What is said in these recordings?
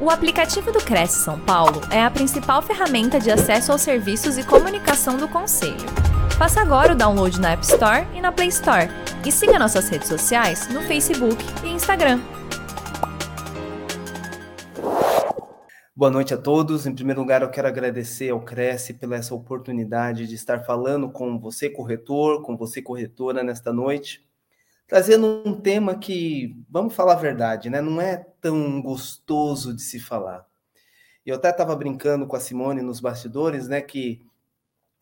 O aplicativo do Cresce São Paulo é a principal ferramenta de acesso aos serviços e comunicação do Conselho. Faça agora o download na App Store e na Play Store. E siga nossas redes sociais no Facebook e Instagram. Boa noite a todos. Em primeiro lugar, eu quero agradecer ao Cresce pela essa oportunidade de estar falando com você, corretor, com você, corretora, nesta noite trazendo um tema que, vamos falar a verdade, né, não é tão gostoso de se falar. Eu até estava brincando com a Simone nos bastidores, né, que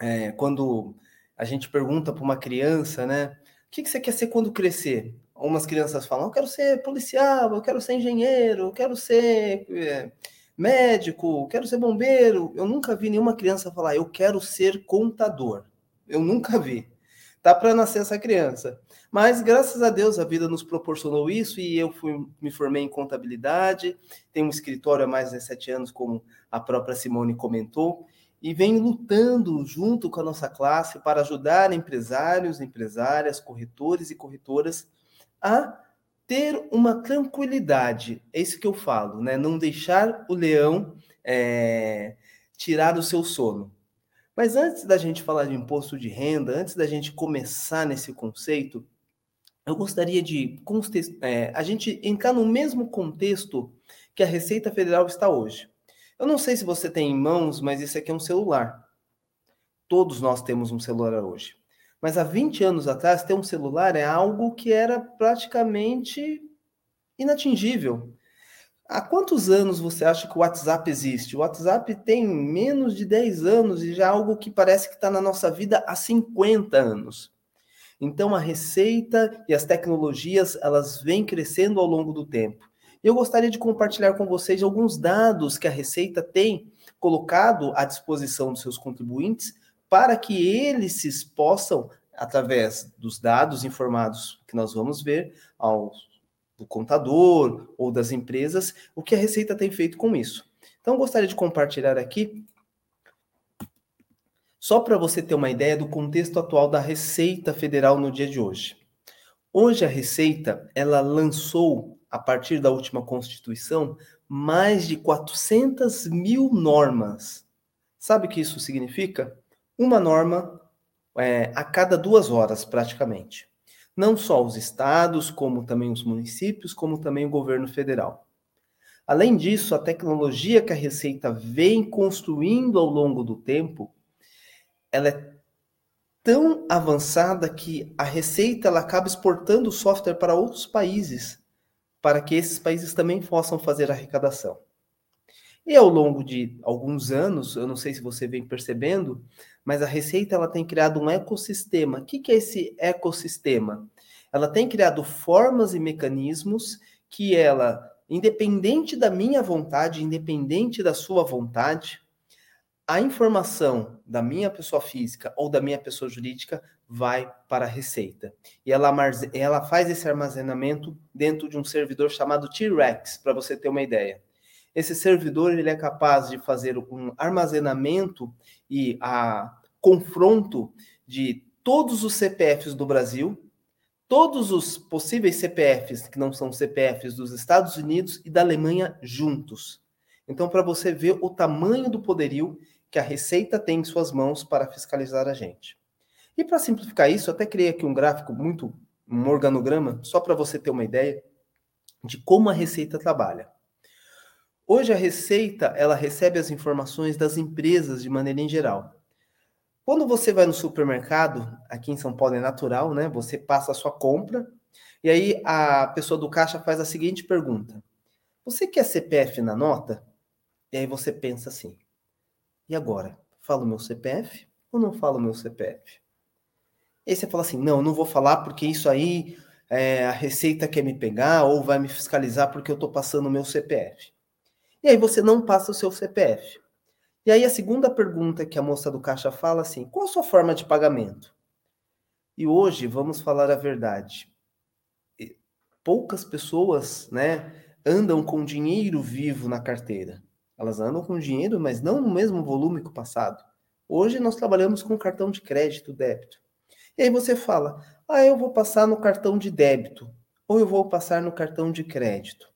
é, quando a gente pergunta para uma criança, né, o que, que você quer ser quando crescer? Algumas crianças falam, eu quero ser policial, eu quero ser engenheiro, eu quero ser é, médico, eu quero ser bombeiro. Eu nunca vi nenhuma criança falar, eu quero ser contador. Eu nunca vi. Tá para nascer essa criança. Mas graças a Deus a vida nos proporcionou isso e eu fui, me formei em contabilidade, tenho um escritório há mais de sete anos, como a própria Simone comentou, e venho lutando junto com a nossa classe para ajudar empresários, empresárias, corretores e corretoras a ter uma tranquilidade. É isso que eu falo, né? Não deixar o leão é, tirar o seu sono. Mas antes da gente falar de imposto de renda, antes da gente começar nesse conceito, eu gostaria de é, a gente entrar no mesmo contexto que a Receita Federal está hoje. Eu não sei se você tem em mãos, mas isso aqui é um celular. Todos nós temos um celular hoje. Mas há 20 anos atrás, ter um celular é algo que era praticamente inatingível. Há quantos anos você acha que o WhatsApp existe? O WhatsApp tem menos de 10 anos e já é algo que parece que está na nossa vida há 50 anos. Então a receita e as tecnologias elas vêm crescendo ao longo do tempo. Eu gostaria de compartilhar com vocês alguns dados que a Receita tem colocado à disposição dos seus contribuintes para que eles possam, através dos dados informados que nós vamos ver, ao do contador ou das empresas, o que a Receita tem feito com isso. Então, gostaria de compartilhar aqui só para você ter uma ideia do contexto atual da Receita Federal no dia de hoje. Hoje a Receita, ela lançou, a partir da última Constituição, mais de 400 mil normas. Sabe o que isso significa? Uma norma é, a cada duas horas, praticamente. Não só os estados, como também os municípios, como também o governo federal. Além disso, a tecnologia que a Receita vem construindo ao longo do tempo ela é tão avançada que a Receita ela acaba exportando o software para outros países, para que esses países também possam fazer arrecadação. E ao longo de alguns anos, eu não sei se você vem percebendo, mas a Receita ela tem criado um ecossistema. O que, que é esse ecossistema? Ela tem criado formas e mecanismos que ela, independente da minha vontade, independente da sua vontade, a informação da minha pessoa física ou da minha pessoa jurídica vai para a Receita. E ela, ela faz esse armazenamento dentro de um servidor chamado T-Rex, para você ter uma ideia. Esse servidor ele é capaz de fazer um armazenamento e a confronto de todos os CPFs do Brasil, todos os possíveis CPFs que não são CPFs dos Estados Unidos e da Alemanha juntos. Então, para você ver o tamanho do poderio que a Receita tem em suas mãos para fiscalizar a gente. E para simplificar isso, até criei aqui um gráfico muito, um organograma, só para você ter uma ideia de como a Receita trabalha. Hoje a Receita, ela recebe as informações das empresas de maneira em geral. Quando você vai no supermercado, aqui em São Paulo é natural, né? Você passa a sua compra e aí a pessoa do caixa faz a seguinte pergunta: Você quer CPF na nota? E aí você pensa assim: e agora? Falo meu CPF ou não falo meu CPF? E aí você fala assim: não, não vou falar porque isso aí é, a Receita quer me pegar ou vai me fiscalizar porque eu estou passando o meu CPF. E aí você não passa o seu CPF. E aí a segunda pergunta que a moça do caixa fala assim: qual a sua forma de pagamento? E hoje vamos falar a verdade. Poucas pessoas, né, andam com dinheiro vivo na carteira. Elas andam com dinheiro, mas não no mesmo volume que o passado. Hoje nós trabalhamos com cartão de crédito, débito. E aí você fala: "Ah, eu vou passar no cartão de débito ou eu vou passar no cartão de crédito".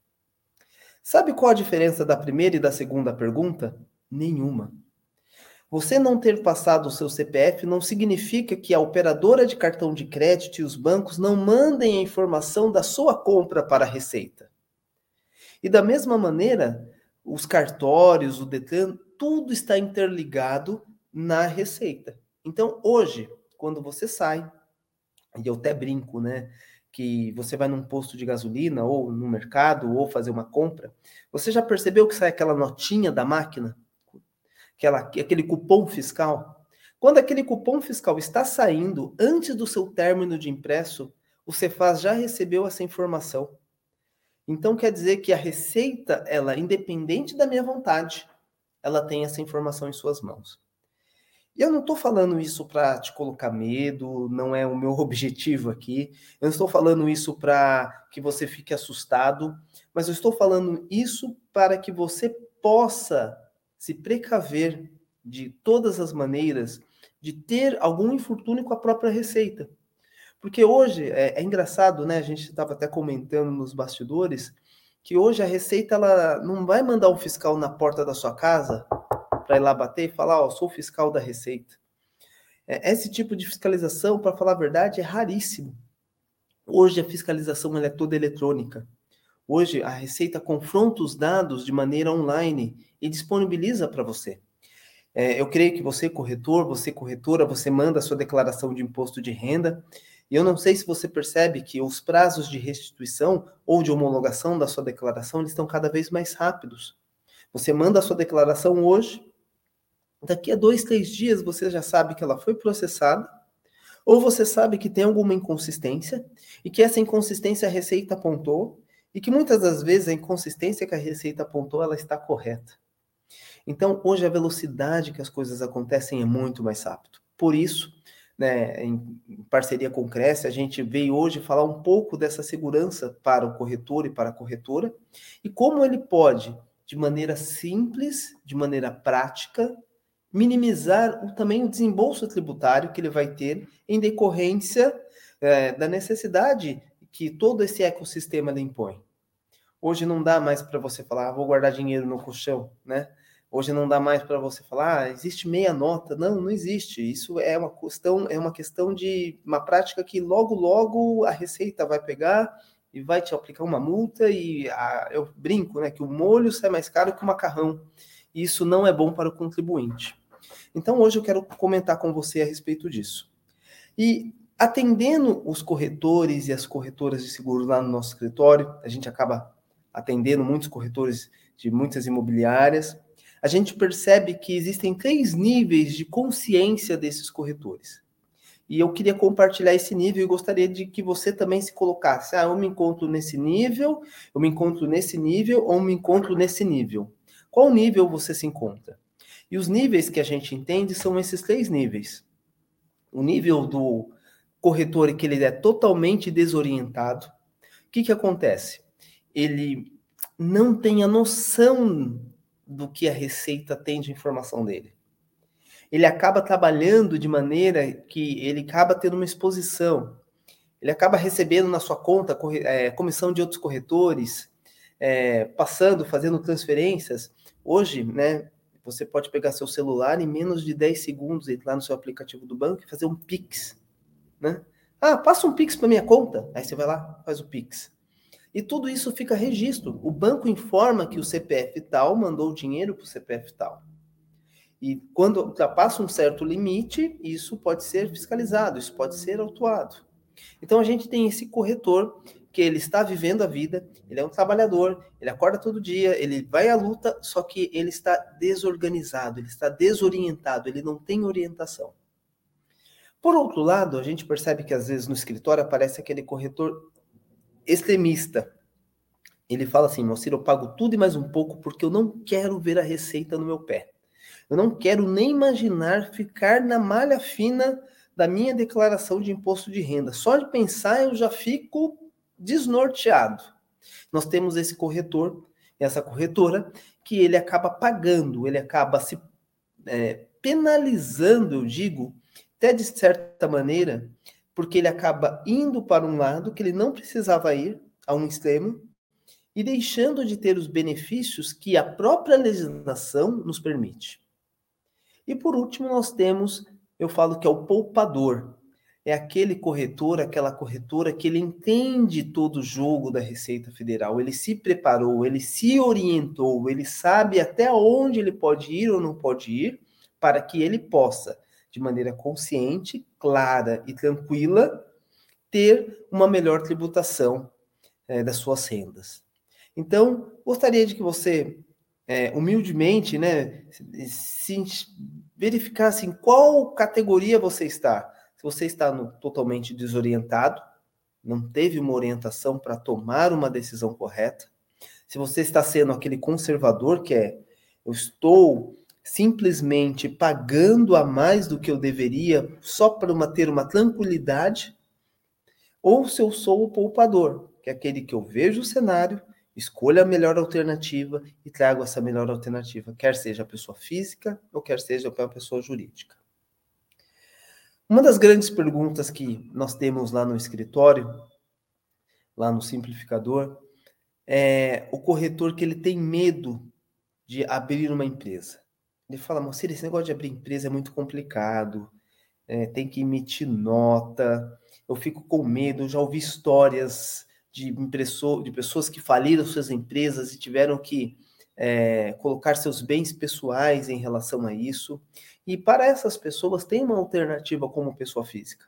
Sabe qual a diferença da primeira e da segunda pergunta? Nenhuma. Você não ter passado o seu CPF não significa que a operadora de cartão de crédito e os bancos não mandem a informação da sua compra para a Receita. E da mesma maneira, os cartórios, o Detran, tudo está interligado na Receita. Então, hoje, quando você sai, e eu até brinco, né? Que você vai num posto de gasolina ou no mercado ou fazer uma compra, você já percebeu que sai aquela notinha da máquina? Aquela, aquele cupom fiscal? Quando aquele cupom fiscal está saindo antes do seu término de impresso, o Cefaz já recebeu essa informação. Então quer dizer que a receita, ela independente da minha vontade, ela tem essa informação em suas mãos. E eu não estou falando isso para te colocar medo, não é o meu objetivo aqui. Eu não estou falando isso para que você fique assustado, mas eu estou falando isso para que você possa se precaver de todas as maneiras de ter algum infortúnio com a própria receita. Porque hoje é, é engraçado, né? A gente estava até comentando nos bastidores que hoje a receita ela não vai mandar um fiscal na porta da sua casa para ir lá bater e falar, ó, sou fiscal da Receita. É, esse tipo de fiscalização, para falar a verdade, é raríssimo. Hoje a fiscalização é toda eletrônica. Hoje a Receita confronta os dados de maneira online e disponibiliza para você. É, eu creio que você, corretor, você, corretora, você manda a sua declaração de imposto de renda. E eu não sei se você percebe que os prazos de restituição ou de homologação da sua declaração eles estão cada vez mais rápidos. Você manda a sua declaração hoje, Daqui a dois, três dias você já sabe que ela foi processada, ou você sabe que tem alguma inconsistência e que essa inconsistência a Receita apontou e que muitas das vezes a inconsistência que a Receita apontou ela está correta. Então, hoje a velocidade que as coisas acontecem é muito mais rápido. Por isso, né, em parceria com o Cresce, a gente veio hoje falar um pouco dessa segurança para o corretor e para a corretora e como ele pode, de maneira simples, de maneira prática, minimizar também o desembolso tributário que ele vai ter em decorrência é, da necessidade que todo esse ecossistema lhe impõe. Hoje não dá mais para você falar, ah, vou guardar dinheiro no colchão, né? Hoje não dá mais para você falar, ah, existe meia nota. Não, não existe. Isso é uma questão, é uma questão de uma prática que logo, logo a Receita vai pegar e vai te aplicar uma multa e a, eu brinco, né, que o molho sai mais caro que o macarrão. Isso não é bom para o contribuinte. Então hoje eu quero comentar com você a respeito disso. E atendendo os corretores e as corretoras de seguros lá no nosso escritório, a gente acaba atendendo muitos corretores de muitas imobiliárias. A gente percebe que existem três níveis de consciência desses corretores. E eu queria compartilhar esse nível e gostaria de que você também se colocasse. Ah, eu me encontro nesse nível, eu me encontro nesse nível ou me encontro nesse nível. Qual nível você se encontra? E os níveis que a gente entende são esses três níveis. O nível do corretor que ele é totalmente desorientado. O que, que acontece? Ele não tem a noção do que a receita tem de informação dele. Ele acaba trabalhando de maneira que ele acaba tendo uma exposição. Ele acaba recebendo na sua conta é, comissão de outros corretores, é, passando, fazendo transferências. Hoje, né, você pode pegar seu celular em menos de 10 segundos, lá no seu aplicativo do banco e fazer um Pix, né? Ah, passa um Pix para minha conta. Aí você vai lá, faz o Pix. E tudo isso fica registro. O banco informa que o CPF tal mandou o dinheiro para o CPF tal. E quando ultrapassa um certo limite, isso pode ser fiscalizado, isso pode ser autuado. Então a gente tem esse corretor que ele está vivendo a vida, ele é um trabalhador, ele acorda todo dia, ele vai à luta, só que ele está desorganizado, ele está desorientado, ele não tem orientação. Por outro lado, a gente percebe que às vezes no escritório aparece aquele corretor extremista. Ele fala assim: Moacir, eu pago tudo e mais um pouco porque eu não quero ver a receita no meu pé. Eu não quero nem imaginar ficar na malha fina da minha declaração de imposto de renda. Só de pensar eu já fico desnorteado. Nós temos esse corretor, essa corretora, que ele acaba pagando, ele acaba se é, penalizando, eu digo, até de certa maneira, porque ele acaba indo para um lado que ele não precisava ir, a um extremo, e deixando de ter os benefícios que a própria legislação nos permite. E por último, nós temos, eu falo que é o poupador. É aquele corretor, aquela corretora que ele entende todo o jogo da Receita Federal, ele se preparou, ele se orientou, ele sabe até onde ele pode ir ou não pode ir, para que ele possa, de maneira consciente, clara e tranquila, ter uma melhor tributação é, das suas rendas. Então, gostaria de que você, é, humildemente, né, se verificasse em qual categoria você está. Se você está no, totalmente desorientado, não teve uma orientação para tomar uma decisão correta, se você está sendo aquele conservador que é eu estou simplesmente pagando a mais do que eu deveria só para uma, ter uma tranquilidade, ou se eu sou o poupador, que é aquele que eu vejo o cenário, escolho a melhor alternativa e trago essa melhor alternativa, quer seja a pessoa física ou quer seja a pessoa jurídica. Uma das grandes perguntas que nós temos lá no escritório, lá no simplificador, é o corretor que ele tem medo de abrir uma empresa. Ele fala, moceira, esse negócio de abrir empresa é muito complicado, é, tem que emitir nota, eu fico com medo, eu já ouvi histórias de, impressor, de pessoas que faliram suas empresas e tiveram que é, colocar seus bens pessoais em relação a isso. E para essas pessoas tem uma alternativa como pessoa física.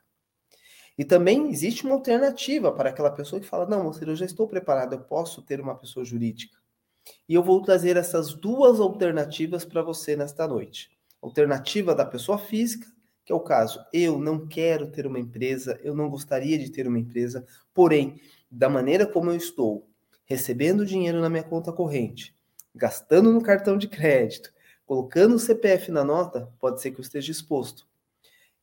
E também existe uma alternativa para aquela pessoa que fala: não, moça, eu já estou preparado, eu posso ter uma pessoa jurídica. E eu vou trazer essas duas alternativas para você nesta noite. Alternativa da pessoa física, que é o caso, eu não quero ter uma empresa, eu não gostaria de ter uma empresa, porém, da maneira como eu estou, recebendo dinheiro na minha conta corrente, gastando no cartão de crédito, colocando o CPF na nota, pode ser que eu esteja exposto.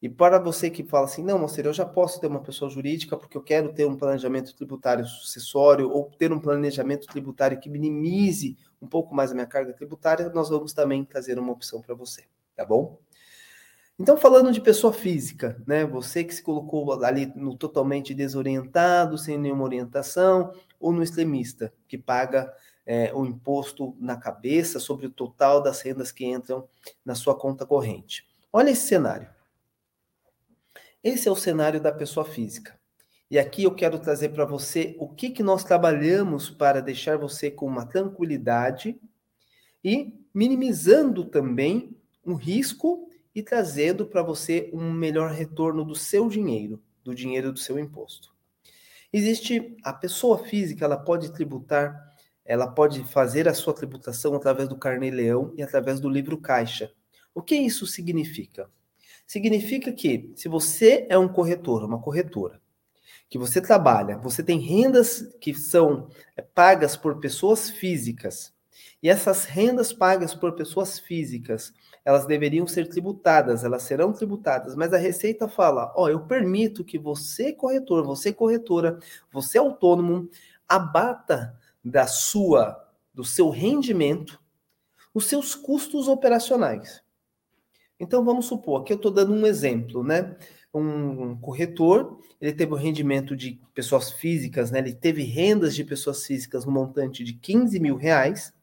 E para você que fala assim, não, Moceiro, eu já posso ter uma pessoa jurídica porque eu quero ter um planejamento tributário sucessório ou ter um planejamento tributário que minimize um pouco mais a minha carga tributária, nós vamos também trazer uma opção para você, tá bom? Então, falando de pessoa física, né? Você que se colocou ali no totalmente desorientado, sem nenhuma orientação, ou no extremista, que paga é, o imposto na cabeça sobre o total das rendas que entram na sua conta corrente. Olha esse cenário. Esse é o cenário da pessoa física. E aqui eu quero trazer para você o que, que nós trabalhamos para deixar você com uma tranquilidade e minimizando também um risco e trazendo para você um melhor retorno do seu dinheiro, do dinheiro do seu imposto. Existe a pessoa física, ela pode tributar, ela pode fazer a sua tributação através do carnê leão e através do livro caixa. O que isso significa? Significa que se você é um corretor, uma corretora, que você trabalha, você tem rendas que são é, pagas por pessoas físicas, e essas rendas pagas por pessoas físicas, elas deveriam ser tributadas, elas serão tributadas, mas a Receita fala: ó, eu permito que você, corretor, você, corretora, você, autônomo, abata da sua, do seu rendimento, os seus custos operacionais. Então vamos supor, aqui eu estou dando um exemplo, né? Um corretor, ele teve o um rendimento de pessoas físicas, né? Ele teve rendas de pessoas físicas no montante de 15 mil reais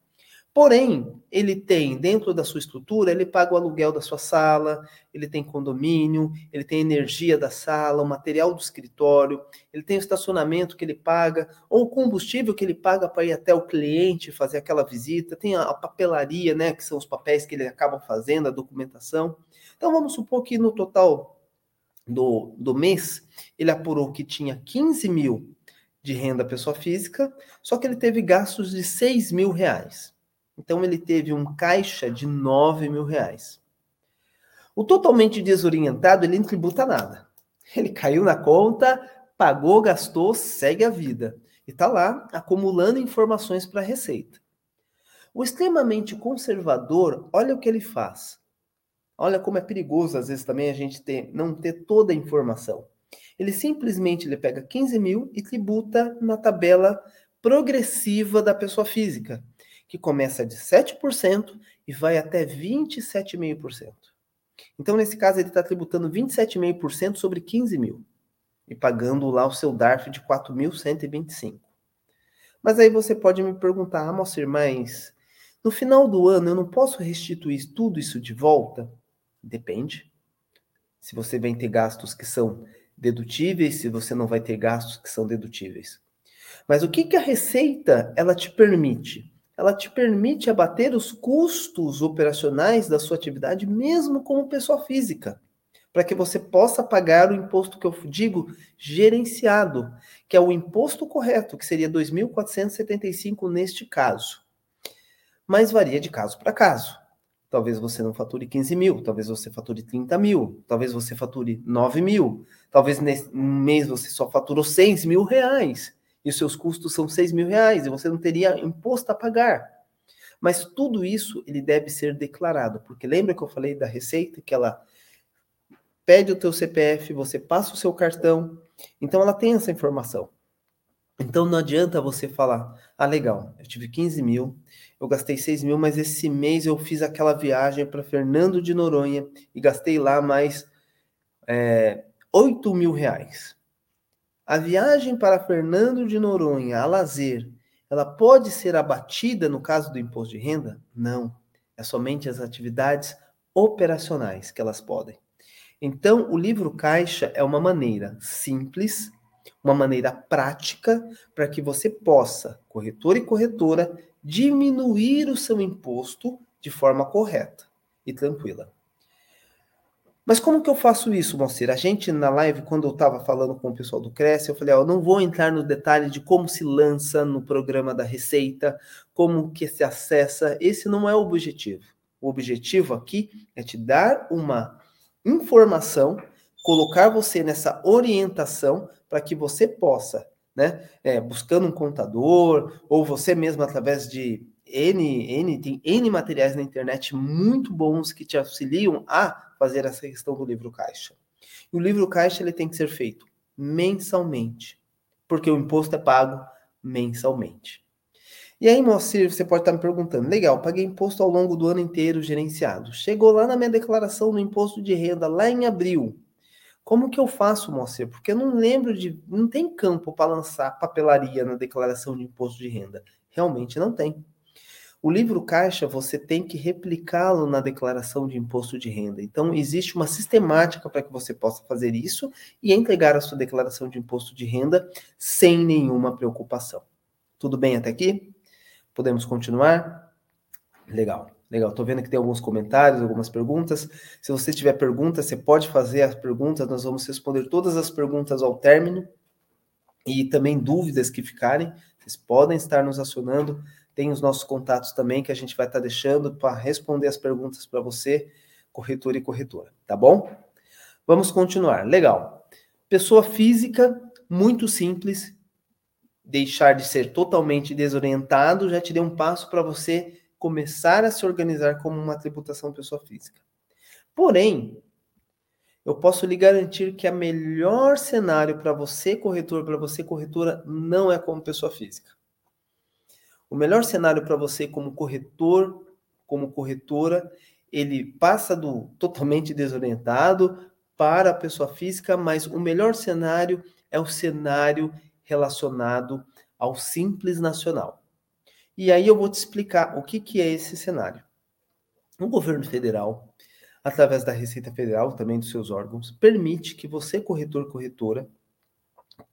Porém, ele tem dentro da sua estrutura, ele paga o aluguel da sua sala, ele tem condomínio, ele tem energia da sala, o material do escritório, ele tem o estacionamento que ele paga, ou o combustível que ele paga para ir até o cliente fazer aquela visita, tem a, papelaria, né, que são os papéis que ele acaba fazendo, a documentação. Então vamos supor que no total do, do mês, ele apurou que tinha 15 mil de renda pessoa física, só que ele teve gastos de 6 mil reais. Então ele teve um caixa de 9 mil reais. O totalmente desorientado, ele não tributa nada. Ele caiu na conta, pagou, gastou, segue a vida. E está lá acumulando informações para a Receita. O extremamente conservador, olha o que ele faz. Olha como é perigoso, às vezes, também a gente ter, não ter toda a informação. Ele simplesmente ele pega 15 mil e tributa na tabela progressiva da pessoa física que começa de 7% e vai até 27,5%. Então, nesse caso, ele está tributando 27,5% sobre 15 mil e pagando lá o seu DARF de 4.125. Mas aí você pode me perguntar, ah, Moacir, mas no final do ano eu não posso restituir tudo isso de volta? Depende. Se você vai ter gastos que são dedutíveis, se você não vai ter gastos que são dedutíveis. Mas o que, que a receita ela te permite? Ela te permite abater os custos operacionais da sua atividade, mesmo como pessoa física, para que você possa pagar o imposto que eu digo gerenciado, que é o imposto correto, que seria 2.475 neste caso. Mas varia de caso para caso. Talvez você não fature 15 mil, talvez você fature 30 mil, talvez você fature 9 mil, talvez nesse mês você só faturou 6 mil reais e os seus custos são 6 mil reais e você não teria imposto a pagar. Mas tudo isso ele deve ser declarado, porque lembra que eu falei da receita que ela pede o teu CPF, você passa o seu cartão, então ela tem essa informação. Então não adianta você falar, ah, legal, eu tive 15 mil, eu gastei 6 mil, mas esse mês eu fiz aquela viagem para Fernando de Noronha e gastei lá mais é, 8 mil reais. A viagem para Fernando de Noronha a lazer, ela pode ser abatida no caso do imposto de renda? Não. É somente as atividades operacionais que elas podem. Então, o livro caixa é uma maneira simples uma maneira prática para que você possa, corretor e corretora, diminuir o seu imposto de forma correta e tranquila. Mas como que eu faço isso, Moacir? A gente na live, quando eu estava falando com o pessoal do Cresce, eu falei, ó, eu não vou entrar no detalhe de como se lança no programa da Receita, como que se acessa, esse não é o objetivo. O objetivo aqui é te dar uma informação, colocar você nessa orientação para que você possa, né, é, buscando um contador, ou você mesmo através de N, N, tem N materiais na internet muito bons que te auxiliam a fazer essa questão do livro caixa. E o livro caixa ele tem que ser feito mensalmente, porque o imposto é pago mensalmente. E aí, Moacir, você pode estar me perguntando, legal, paguei imposto ao longo do ano inteiro gerenciado. Chegou lá na minha declaração do imposto de renda, lá em abril. Como que eu faço, Moacir? Porque eu não lembro de. Não tem campo para lançar papelaria na declaração de imposto de renda. Realmente não tem. O livro caixa você tem que replicá-lo na declaração de imposto de renda. Então, existe uma sistemática para que você possa fazer isso e entregar a sua declaração de imposto de renda sem nenhuma preocupação. Tudo bem até aqui? Podemos continuar? Legal. Legal, tô vendo que tem alguns comentários, algumas perguntas. Se você tiver perguntas, você pode fazer as perguntas, nós vamos responder todas as perguntas ao término. E também dúvidas que ficarem, vocês podem estar nos acionando. Tem os nossos contatos também que a gente vai estar deixando para responder as perguntas para você, corretor e corretora, tá bom? Vamos continuar. Legal. Pessoa física, muito simples. Deixar de ser totalmente desorientado, já te dei um passo para você começar a se organizar como uma tributação pessoa física. Porém, eu posso lhe garantir que a melhor cenário para você, corretor, para você, corretora, não é como pessoa física. O melhor cenário para você, como corretor, como corretora, ele passa do totalmente desorientado para a pessoa física, mas o melhor cenário é o cenário relacionado ao simples nacional. E aí eu vou te explicar o que, que é esse cenário. O governo federal, através da Receita Federal, também dos seus órgãos, permite que você, corretor, corretora,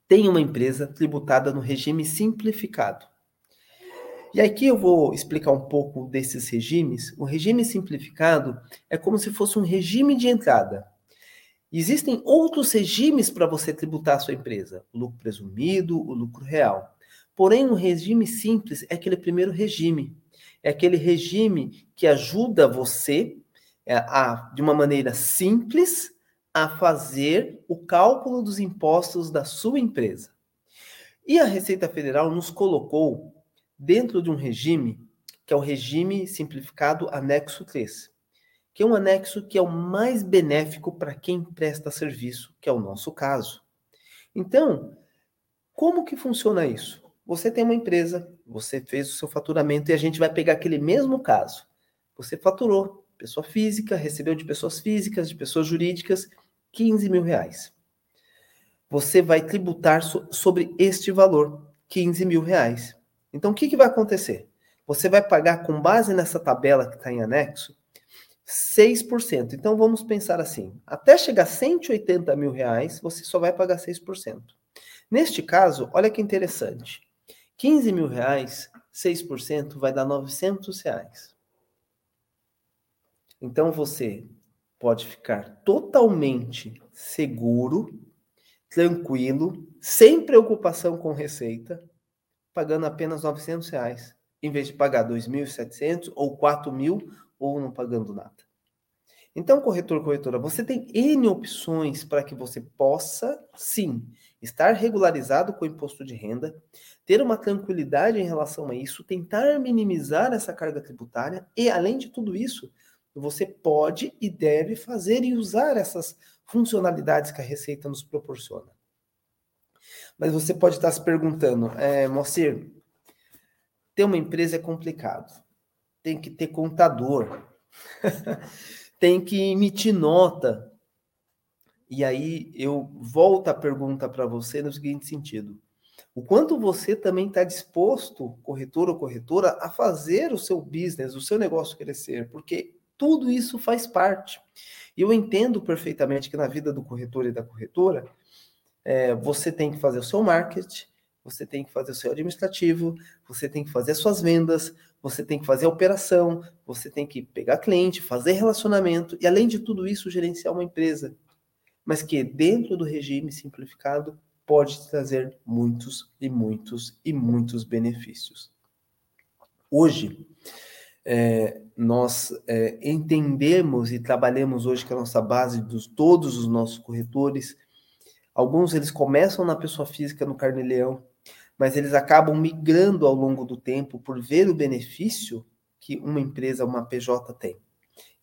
tenha uma empresa tributada no regime simplificado. E aqui eu vou explicar um pouco desses regimes. O regime simplificado é como se fosse um regime de entrada. Existem outros regimes para você tributar a sua empresa: o lucro presumido, o lucro real. Porém, um regime simples é aquele primeiro regime. É aquele regime que ajuda você é, a, de uma maneira simples a fazer o cálculo dos impostos da sua empresa. E a Receita Federal nos colocou dentro de um regime que é o regime simplificado anexo 3, que é um anexo que é o mais benéfico para quem presta serviço, que é o nosso caso. Então, como que funciona isso? Você tem uma empresa, você fez o seu faturamento e a gente vai pegar aquele mesmo caso. Você faturou, pessoa física, recebeu de pessoas físicas, de pessoas jurídicas, 15 mil reais. Você vai tributar so sobre este valor, 15 mil reais. Então, o que, que vai acontecer? Você vai pagar, com base nessa tabela que está em anexo, 6%. Então, vamos pensar assim: até chegar a 180 mil reais, você só vai pagar 6%. Neste caso, olha que interessante: 15 mil reais, 6% vai dar 900 reais. Então, você pode ficar totalmente seguro, tranquilo, sem preocupação com receita, pagando apenas 900 reais, em vez de pagar 2.700 ou 4.000 ou não pagando nada. Então, corretor, corretora, você tem N opções para que você possa, sim, estar regularizado com o imposto de renda, ter uma tranquilidade em relação a isso, tentar minimizar essa carga tributária e, além de tudo isso, você pode e deve fazer e usar essas funcionalidades que a Receita nos proporciona. Mas você pode estar se perguntando, é, Moacir, ter uma empresa é complicado. Tem que ter contador. tem que emitir nota. E aí eu volto a pergunta para você no seguinte sentido: o quanto você também está disposto, corretor ou corretora, a fazer o seu business, o seu negócio crescer? Porque tudo isso faz parte. E eu entendo perfeitamente que na vida do corretor e da corretora, é, você tem que fazer o seu marketing, você tem que fazer o seu administrativo, você tem que fazer as suas vendas, você tem que fazer a operação, você tem que pegar cliente, fazer relacionamento e, além de tudo isso, gerenciar uma empresa. Mas que, dentro do regime simplificado, pode trazer muitos e muitos e muitos benefícios. Hoje, é, nós é, entendemos e trabalhamos hoje com a nossa base dos todos os nossos corretores. Alguns eles começam na pessoa física no carnê-leão, mas eles acabam migrando ao longo do tempo por ver o benefício que uma empresa, uma PJ tem.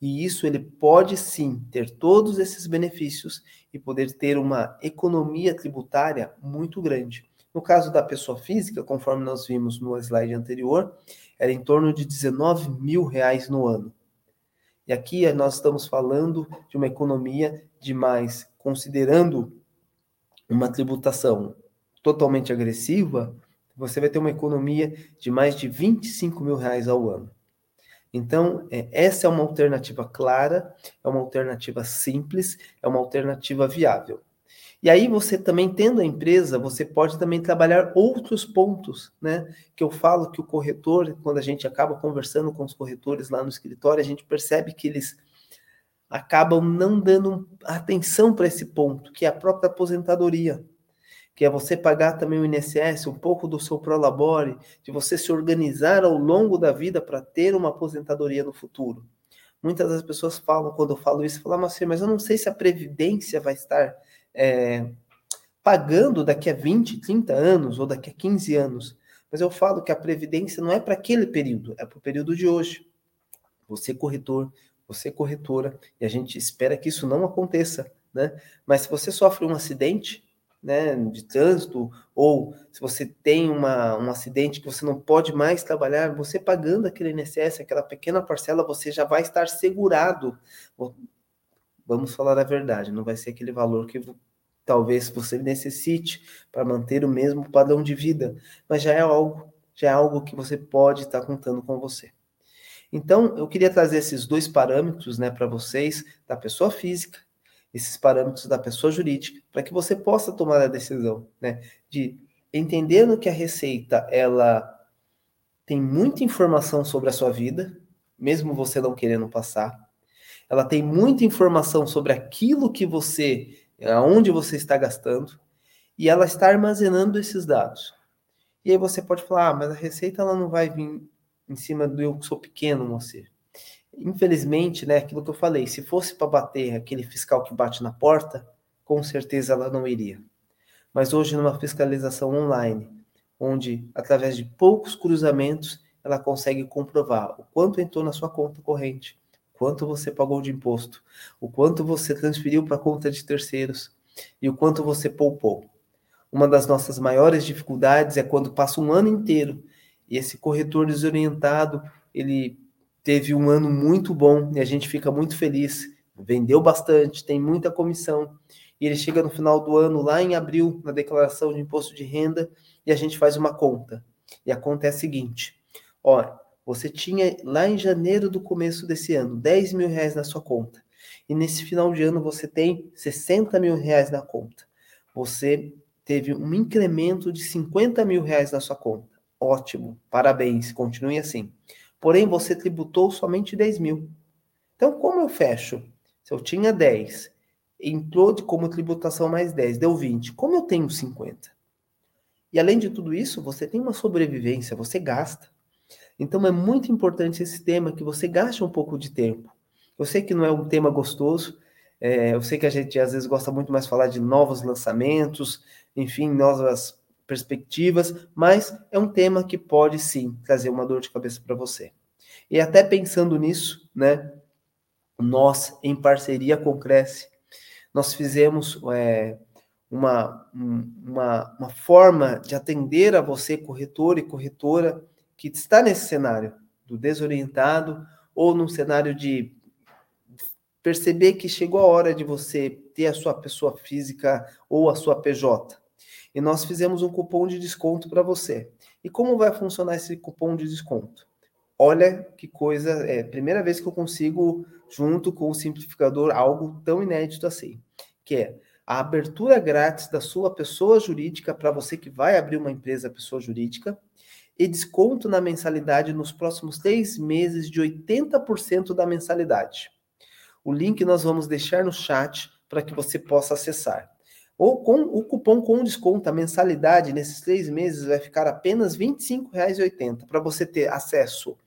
E isso ele pode sim ter todos esses benefícios e poder ter uma economia tributária muito grande. No caso da pessoa física, conforme nós vimos no slide anterior, era em torno de 19 mil reais no ano. E aqui nós estamos falando de uma economia de mais, considerando uma tributação totalmente agressiva, você vai ter uma economia de mais de 25 mil reais ao ano. Então, é, essa é uma alternativa clara, é uma alternativa simples, é uma alternativa viável. E aí você também tendo a empresa, você pode também trabalhar outros pontos, né? Que eu falo que o corretor, quando a gente acaba conversando com os corretores lá no escritório, a gente percebe que eles acabam não dando atenção para esse ponto, que é a própria aposentadoria que é você pagar também o INSS, um pouco do seu prolabore, de você se organizar ao longo da vida para ter uma aposentadoria no futuro. Muitas das pessoas falam, quando eu falo isso, falam, mas, mas eu não sei se a Previdência vai estar é, pagando daqui a 20, 30 anos ou daqui a 15 anos. Mas eu falo que a Previdência não é para aquele período, é para o período de hoje. Você corretor, você corretora, e a gente espera que isso não aconteça, né? Mas se você sofre um acidente, né, de trânsito, ou se você tem uma, um acidente que você não pode mais trabalhar, você pagando aquele INSS, aquela pequena parcela, você já vai estar segurado. Vamos falar a verdade, não vai ser aquele valor que talvez você necessite para manter o mesmo padrão de vida, mas já é algo, já é algo que você pode estar contando com você. Então, eu queria trazer esses dois parâmetros, né, para vocês, da pessoa física esses parâmetros da pessoa jurídica, para que você possa tomar a decisão, né? De entendendo que a receita ela tem muita informação sobre a sua vida, mesmo você não querendo passar. Ela tem muita informação sobre aquilo que você, aonde você está gastando, e ela está armazenando esses dados. E aí você pode falar, ah, mas a receita ela não vai vir em cima do eu que sou pequeno, você infelizmente, né, aquilo que eu falei, se fosse para bater aquele fiscal que bate na porta, com certeza ela não iria. Mas hoje, numa fiscalização online, onde através de poucos cruzamentos ela consegue comprovar o quanto entrou na sua conta corrente, quanto você pagou de imposto, o quanto você transferiu para a conta de terceiros e o quanto você poupou. Uma das nossas maiores dificuldades é quando passa um ano inteiro e esse corretor desorientado, ele teve um ano muito bom e a gente fica muito feliz. Vendeu bastante, tem muita comissão. E ele chega no final do ano, lá em abril, na declaração de imposto de renda, e a gente faz uma conta. E a conta é a seguinte: ó, você tinha lá em janeiro do começo desse ano 10 mil reais na sua conta. E nesse final de ano você tem 60 mil reais na conta. Você teve um incremento de 50 mil reais na sua conta. Ótimo, parabéns, continue assim. Porém, você tributou somente 10 mil. Então, como eu fecho? Se eu tinha 10, entrou de como tributação mais 10, deu 20. Como eu tenho 50? E além de tudo isso, você tem uma sobrevivência, você gasta. Então é muito importante esse tema que você gaste um pouco de tempo. Eu sei que não é um tema gostoso, é, eu sei que a gente às vezes gosta muito mais falar de novos lançamentos, enfim, novas perspectivas, mas é um tema que pode sim trazer uma dor de cabeça para você. E até pensando nisso, né, nós, em parceria com o Cresce, nós fizemos é, uma, uma, uma forma de atender a você, corretor e corretora, que está nesse cenário do desorientado ou num cenário de perceber que chegou a hora de você ter a sua pessoa física ou a sua PJ. E nós fizemos um cupom de desconto para você. E como vai funcionar esse cupom de desconto? Olha que coisa, é primeira vez que eu consigo, junto com o simplificador, algo tão inédito assim, que é a abertura grátis da sua pessoa jurídica para você que vai abrir uma empresa pessoa jurídica e desconto na mensalidade nos próximos três meses de 80% da mensalidade. O link nós vamos deixar no chat para que você possa acessar. Ou com o cupom com desconto, a mensalidade nesses três meses vai ficar apenas R$ 25,80 para você ter acesso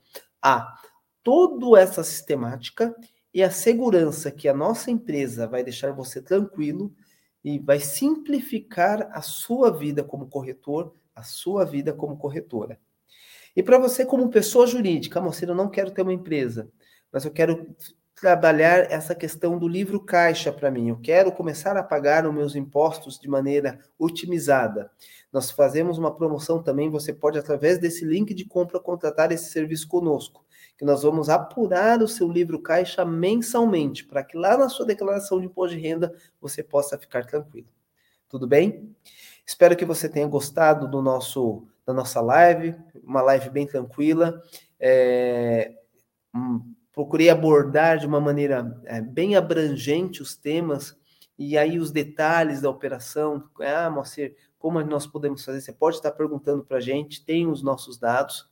a toda essa sistemática e a segurança que a nossa empresa vai deixar você tranquilo e vai simplificar a sua vida como corretor, a sua vida como corretora. E para você, como pessoa jurídica, moça, eu não quero ter uma empresa, mas eu quero trabalhar essa questão do livro caixa para mim. Eu quero começar a pagar os meus impostos de maneira otimizada. Nós fazemos uma promoção também, você pode, através desse link de compra, contratar esse serviço conosco, que nós vamos apurar o seu livro caixa mensalmente, para que lá na sua declaração de imposto de renda você possa ficar tranquilo. Tudo bem? Espero que você tenha gostado do nosso da nossa live, uma live bem tranquila. É, hum, procurei abordar de uma maneira é, bem abrangente os temas e aí os detalhes da operação. Ah, Moacir, como nós podemos fazer? Você pode estar perguntando para a gente, tem os nossos dados.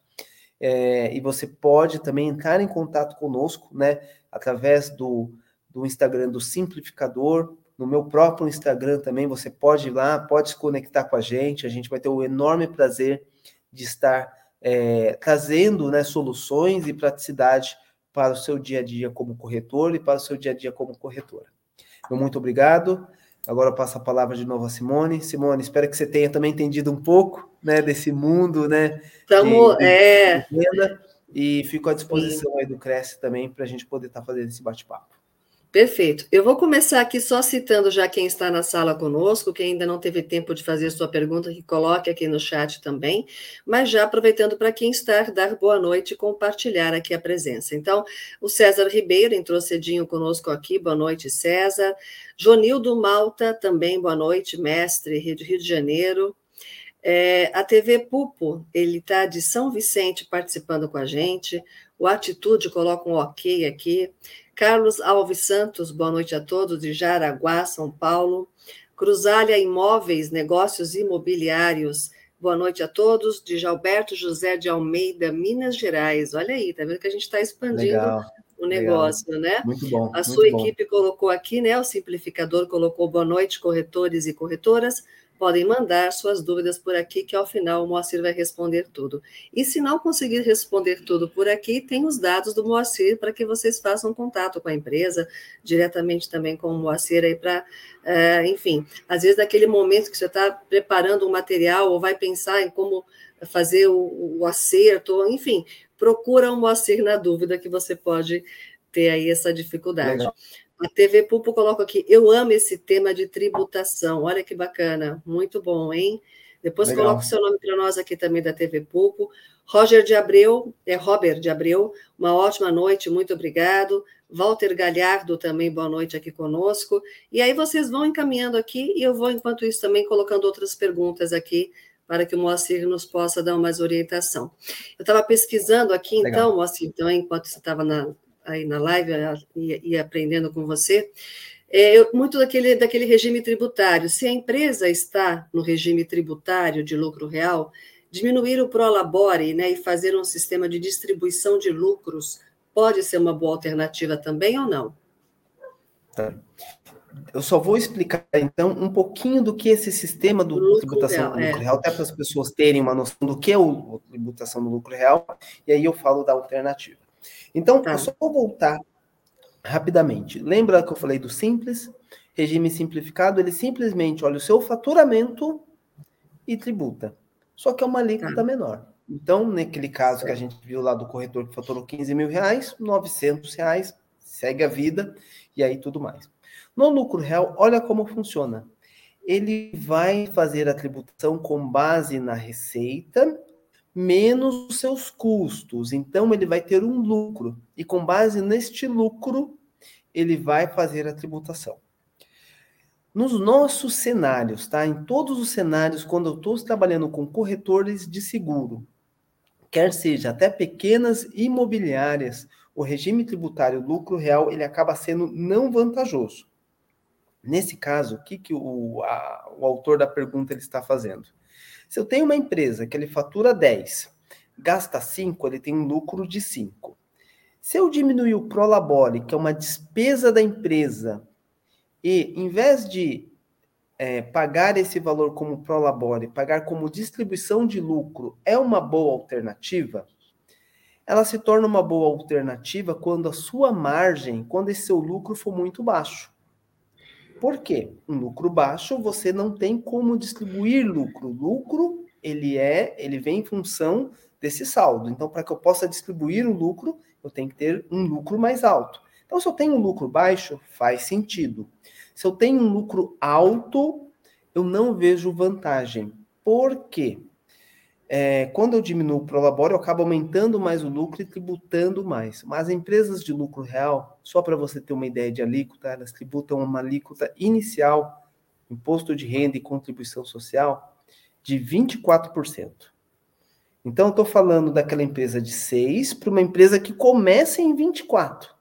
É, e você pode também entrar em contato conosco, né, através do, do Instagram do Simplificador, no meu próprio Instagram também, você pode ir lá, pode se conectar com a gente, a gente vai ter o enorme prazer de estar é, trazendo né, soluções e praticidade para o seu dia a dia como corretor e para o seu dia a dia como corretora. Muito obrigado. Agora eu passo a palavra de novo a Simone. Simone, espero que você tenha também entendido um pouco né, desse mundo, né? Estamos, é. De e fico à disposição Sim. aí do Cresce também para a gente poder estar tá fazendo esse bate-papo. Perfeito. Eu vou começar aqui só citando já quem está na sala conosco, quem ainda não teve tempo de fazer sua pergunta, que coloque aqui no chat também, mas já aproveitando para quem está, dar boa noite e compartilhar aqui a presença. Então, o César Ribeiro entrou cedinho conosco aqui, boa noite, César. Jonildo Malta, também boa noite, mestre, Rio de, Rio de Janeiro. É, a TV Pupo, ele está de São Vicente participando com a gente. O Atitude coloca um ok aqui. Carlos Alves Santos, boa noite a todos, de Jaraguá, São Paulo. Cruzália Imóveis, Negócios Imobiliários, boa noite a todos, de Gilberto José de Almeida, Minas Gerais. Olha aí, tá vendo que a gente está expandindo legal, o negócio, legal. né? Muito bom. A sua equipe colocou aqui, né? O simplificador colocou boa noite, corretores e corretoras podem mandar suas dúvidas por aqui, que ao final o Moacir vai responder tudo. E se não conseguir responder tudo por aqui, tem os dados do Moacir para que vocês façam contato com a empresa, diretamente também com o Moacir aí para, uh, enfim, às vezes naquele momento que você está preparando um material ou vai pensar em como fazer o, o acerto, enfim, procura o Moacir na dúvida que você pode ter aí essa dificuldade. Legal. A TV Pulpo coloca aqui, eu amo esse tema de tributação. Olha que bacana, muito bom, hein? Depois Legal. coloca o seu nome para nós aqui também da TV Pulpo. Roger de Abreu, é Robert de Abreu, uma ótima noite, muito obrigado. Walter Galhardo também, boa noite aqui conosco. E aí vocês vão encaminhando aqui e eu vou, enquanto isso, também colocando outras perguntas aqui para que o Moacir nos possa dar mais orientação. Eu estava pesquisando aqui, Legal. então, Moacir, então, enquanto você estava na, aí na live e, aprendendo com você, é, muito daquele, daquele regime tributário. Se a empresa está no regime tributário de lucro real, diminuir o prolabore né, e fazer um sistema de distribuição de lucros pode ser uma boa alternativa também ou não? Tá. Eu só vou explicar, então, um pouquinho do que esse sistema do lucro tributação real, do lucro é. real, até para as pessoas terem uma noção do que é o, a tributação do lucro real, e aí eu falo da alternativa. Então, tá. eu só vou voltar rapidamente. Lembra que eu falei do simples? Regime simplificado, ele simplesmente olha o seu faturamento e tributa. Só que é uma alíquota tá. menor. Então, naquele caso que a gente viu lá do corretor que faturou 15 mil reais, 900 reais, segue a vida e aí tudo mais. No lucro real, olha como funciona. Ele vai fazer a tributação com base na receita menos os seus custos. Então, ele vai ter um lucro. E com base neste lucro, ele vai fazer a tributação. Nos nossos cenários, tá? Em todos os cenários, quando eu estou trabalhando com corretores de seguro, quer seja até pequenas imobiliárias, o regime tributário lucro real ele acaba sendo não vantajoso. Nesse caso, o que, que o, a, o autor da pergunta ele está fazendo? Se eu tenho uma empresa que ele fatura 10, gasta 5, ele tem um lucro de 5. Se eu diminuir o Prolabore, que é uma despesa da empresa, e em vez de é, pagar esse valor como Prolabore, pagar como distribuição de lucro é uma boa alternativa, ela se torna uma boa alternativa quando a sua margem, quando esse seu lucro for muito baixo. Por quê? Um lucro baixo, você não tem como distribuir lucro. Lucro, ele é, ele vem em função desse saldo. Então, para que eu possa distribuir o lucro, eu tenho que ter um lucro mais alto. Então, se eu tenho um lucro baixo, faz sentido. Se eu tenho um lucro alto, eu não vejo vantagem. Por quê? É, quando eu diminuo o Prolabore, eu acabo aumentando mais o lucro e tributando mais. Mas empresas de lucro real, só para você ter uma ideia de alíquota, elas tributam uma alíquota inicial, imposto de renda e contribuição social, de 24%. Então, estou falando daquela empresa de 6 para uma empresa que começa em 24,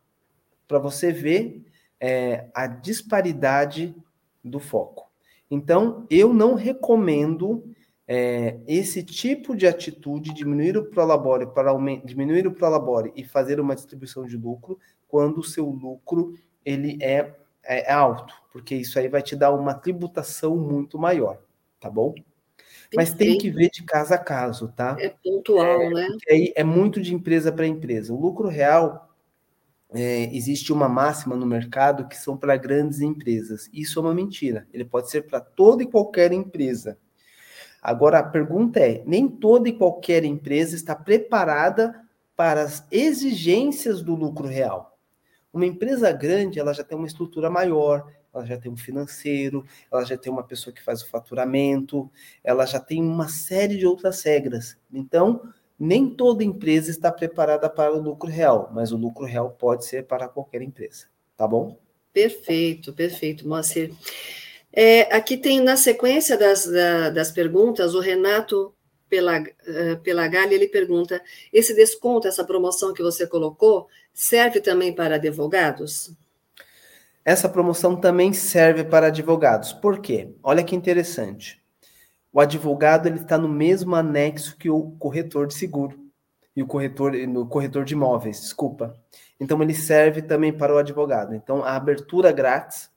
para você ver é, a disparidade do foco. Então, eu não recomendo é, esse tipo de atitude, diminuir o prolabore para diminuir o prolabore e fazer uma distribuição de lucro, quando o seu lucro ele é, é, é alto, porque isso aí vai te dar uma tributação muito maior, tá bom? Mas tem que ver de caso a caso, tá? É pontual, é, né? Aí é muito de empresa para empresa. O lucro real é, existe uma máxima no mercado que são para grandes empresas. Isso é uma mentira. Ele pode ser para toda e qualquer empresa. Agora, a pergunta é: nem toda e qualquer empresa está preparada para as exigências do lucro real. Uma empresa grande, ela já tem uma estrutura maior, ela já tem um financeiro, ela já tem uma pessoa que faz o faturamento, ela já tem uma série de outras regras. Então, nem toda empresa está preparada para o lucro real, mas o lucro real pode ser para qualquer empresa, tá bom? Perfeito, perfeito, Moacir. É, aqui tem, na sequência das, da, das perguntas, o Renato eh, Pelagalli, ele pergunta, esse desconto, essa promoção que você colocou, serve também para advogados? Essa promoção também serve para advogados. Por quê? Olha que interessante. O advogado ele está no mesmo anexo que o corretor de seguro e o corretor no corretor de imóveis, desculpa. Então ele serve também para o advogado. Então a abertura grátis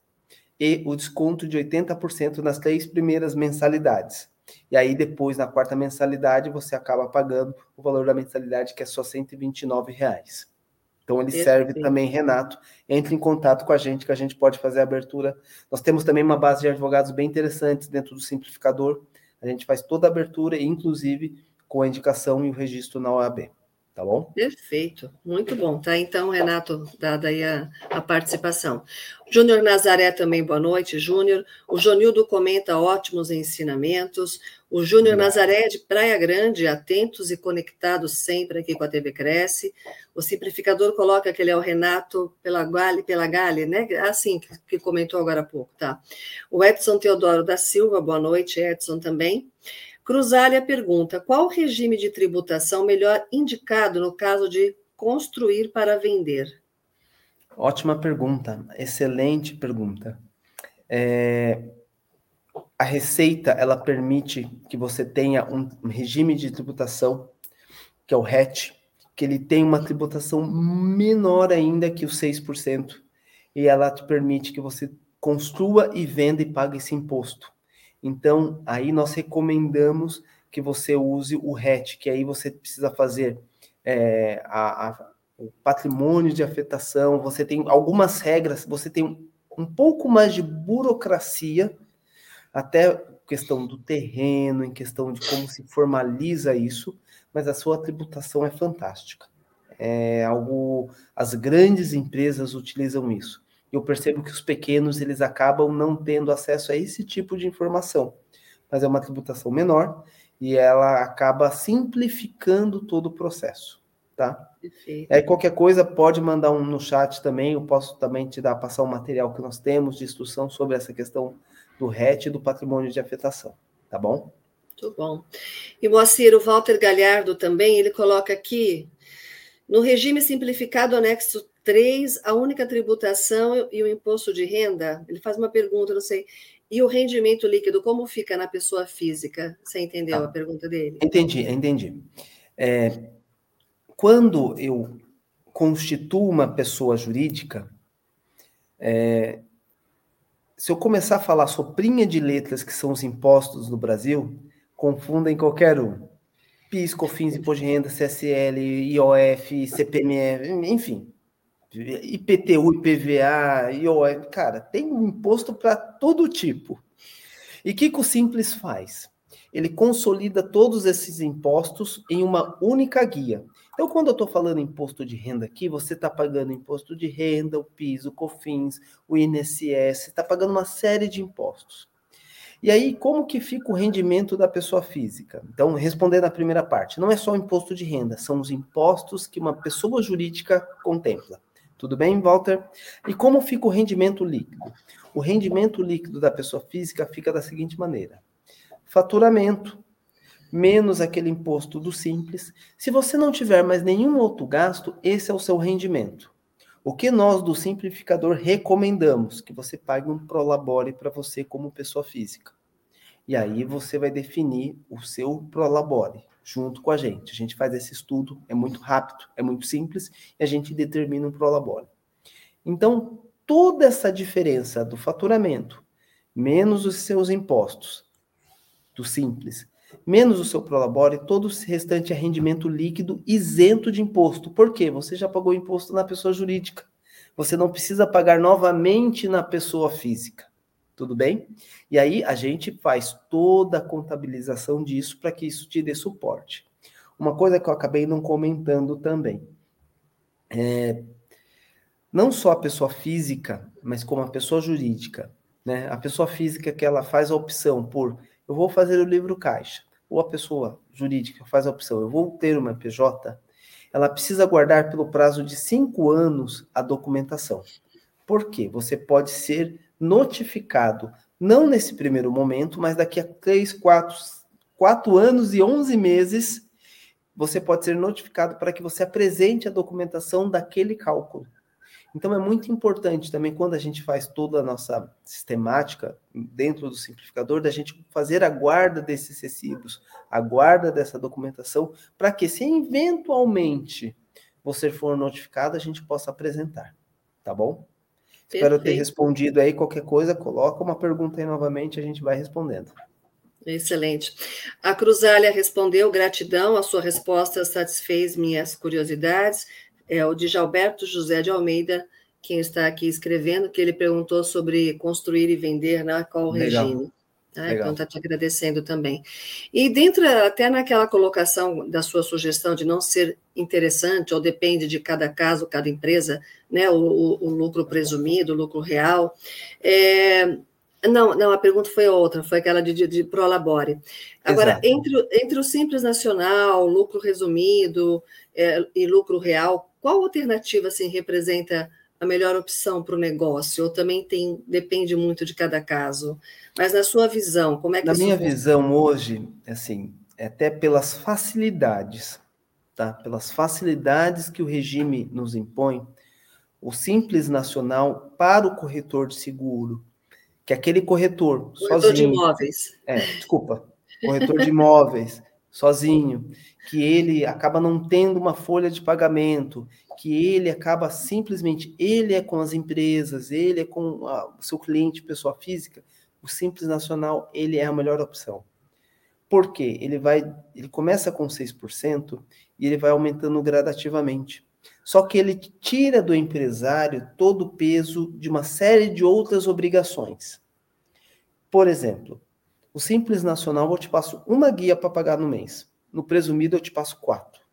e o desconto de 80% nas três primeiras mensalidades. E aí depois, na quarta mensalidade, você acaba pagando o valor da mensalidade, que é só 129 reais. Então ele serve também, Renato, entre em contato com a gente, que a gente pode fazer a abertura. Nós temos também uma base de advogados bem interessantes dentro do simplificador. A gente faz toda a abertura, inclusive com a indicação e o registro na OAB tá bom? Perfeito, muito bom, tá? Então, Renato, dada aí a, a participação. Júnior Nazaré também, boa noite, Júnior. O Jonildo comenta ótimos ensinamentos. O Júnior Nazaré de Praia Grande, atentos e conectados sempre aqui com a TV Cresce. O simplificador coloca que ele é o Renato pela Gale, né? Assim, que, que comentou agora há pouco, tá? O Edson Teodoro da Silva, boa noite, Edson também. Cruzália pergunta: qual regime de tributação melhor indicado no caso de construir para vender? Ótima pergunta, excelente pergunta. É, a Receita ela permite que você tenha um regime de tributação que é o RET, que ele tem uma tributação menor ainda que os 6%, e ela te permite que você construa e venda e pague esse imposto. Então, aí nós recomendamos que você use o RET, que aí você precisa fazer é, a, a, o patrimônio de afetação, você tem algumas regras, você tem um pouco mais de burocracia, até questão do terreno, em questão de como se formaliza isso, mas a sua tributação é fantástica. É algo, as grandes empresas utilizam isso. Eu percebo que os pequenos eles acabam não tendo acesso a esse tipo de informação, mas é uma tributação menor e ela acaba simplificando todo o processo, tá? Perfeito. Aí qualquer coisa pode mandar um no chat também, eu posso também te dar passar o um material que nós temos de instrução sobre essa questão do RET e do patrimônio de afetação, tá bom? Muito bom. E Moacir, o Walter Galhardo também, ele coloca aqui, no regime simplificado anexo 3, a única tributação e o imposto de renda, ele faz uma pergunta, não sei, e o rendimento líquido, como fica na pessoa física? Você entendeu tá. a pergunta dele? Entendi, entendi. É, quando eu constituo uma pessoa jurídica, é, se eu começar a falar soprinha de letras que são os impostos no Brasil, confundem qualquer um. PIS, COFINS, Imposto de Renda, CSL, IOF, CPMF, enfim. IPTU, IPVA, IOF, cara, tem um imposto para todo tipo. E o que, que o Simples faz? Ele consolida todos esses impostos em uma única guia. Então, quando eu estou falando imposto de renda aqui, você está pagando imposto de renda, o PIS, o COFINS, o INSS, está pagando uma série de impostos. E aí, como que fica o rendimento da pessoa física? Então, respondendo a primeira parte, não é só o imposto de renda, são os impostos que uma pessoa jurídica contempla. Tudo bem, Walter? E como fica o rendimento líquido? O rendimento líquido da pessoa física fica da seguinte maneira: faturamento menos aquele imposto do simples. Se você não tiver mais nenhum outro gasto, esse é o seu rendimento. O que nós do simplificador recomendamos? Que você pague um prolabore para você como pessoa física. E aí você vai definir o seu prolabore junto com a gente. A gente faz esse estudo, é muito rápido, é muito simples, e a gente determina um prolabore. Então, toda essa diferença do faturamento, menos os seus impostos, do simples, menos o seu prolabore, todo o restante é rendimento líquido isento de imposto. Por quê? Você já pagou imposto na pessoa jurídica. Você não precisa pagar novamente na pessoa física. Tudo bem? E aí a gente faz toda a contabilização disso para que isso te dê suporte. Uma coisa que eu acabei não comentando também. É, não só a pessoa física, mas como a pessoa jurídica. Né? A pessoa física que ela faz a opção por eu vou fazer o livro caixa, ou a pessoa jurídica faz a opção eu vou ter uma PJ, ela precisa guardar pelo prazo de cinco anos a documentação. Por quê? Você pode ser notificado, não nesse primeiro momento, mas daqui a três, quatro, quatro anos e onze meses, você pode ser notificado para que você apresente a documentação daquele cálculo. Então é muito importante também quando a gente faz toda a nossa sistemática dentro do simplificador, da gente fazer a guarda desses recibos, a guarda dessa documentação, para que se eventualmente você for notificado, a gente possa apresentar, tá bom? Espero ter respondido aí qualquer coisa, coloca uma pergunta aí novamente, a gente vai respondendo. Excelente. A Cruzália respondeu, gratidão, a sua resposta satisfez minhas curiosidades é o de Gilberto José de Almeida, quem está aqui escrevendo, que ele perguntou sobre construir e vender, né, qual o regime. Ah, então, está te agradecendo também. E dentro, até naquela colocação da sua sugestão de não ser interessante, ou depende de cada caso, cada empresa, né, o, o, o lucro presumido, o lucro real, é, não, não, a pergunta foi outra, foi aquela de, de, de Prolabore. Agora, entre, entre o Simples Nacional, lucro resumido é, e lucro real, qual alternativa assim, representa a melhor opção para o negócio? Ou também tem depende muito de cada caso? Mas na sua visão, como é que Na minha visão hoje, assim, é até pelas facilidades, tá? Pelas facilidades que o regime nos impõe, o simples nacional para o corretor de seguro, que é aquele corretor, corretor sozinho, de imóveis. É, desculpa, corretor de imóveis, sozinho, que ele acaba não tendo uma folha de pagamento, que ele acaba simplesmente, ele é com as empresas, ele é com a, o seu cliente, pessoa física, o Simples Nacional, ele é a melhor opção. Por quê? Ele vai, ele começa com 6% e ele vai aumentando gradativamente. Só que ele tira do empresário todo o peso de uma série de outras obrigações. Por exemplo, o Simples Nacional eu te passo uma guia para pagar no mês. No presumido eu te passo quatro.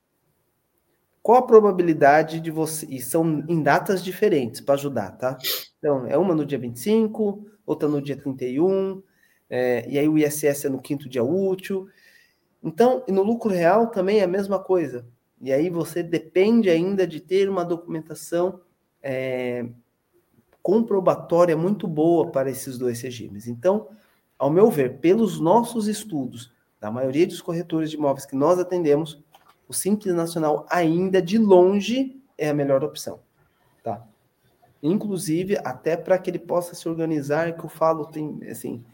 Qual a probabilidade de você. E são em datas diferentes para ajudar, tá? Então, é uma no dia 25, outra no dia 31, é, e aí o ISS é no quinto dia útil. Então, no lucro real também é a mesma coisa. E aí você depende ainda de ter uma documentação é, comprobatória muito boa para esses dois regimes. Então, ao meu ver, pelos nossos estudos, da maioria dos corretores de imóveis que nós atendemos, o Simples Nacional ainda de longe é a melhor opção, tá? Inclusive, até para que ele possa se organizar, que eu falo, tem, assim,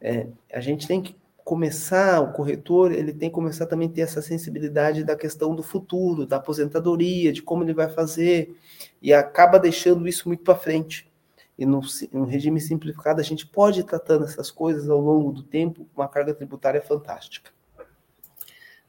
é, a gente tem que começar, o corretor, ele tem que começar também a ter essa sensibilidade da questão do futuro, da aposentadoria, de como ele vai fazer, e acaba deixando isso muito para frente. E no, no, regime simplificado, a gente pode ir tratando essas coisas ao longo do tempo, uma carga tributária fantástica.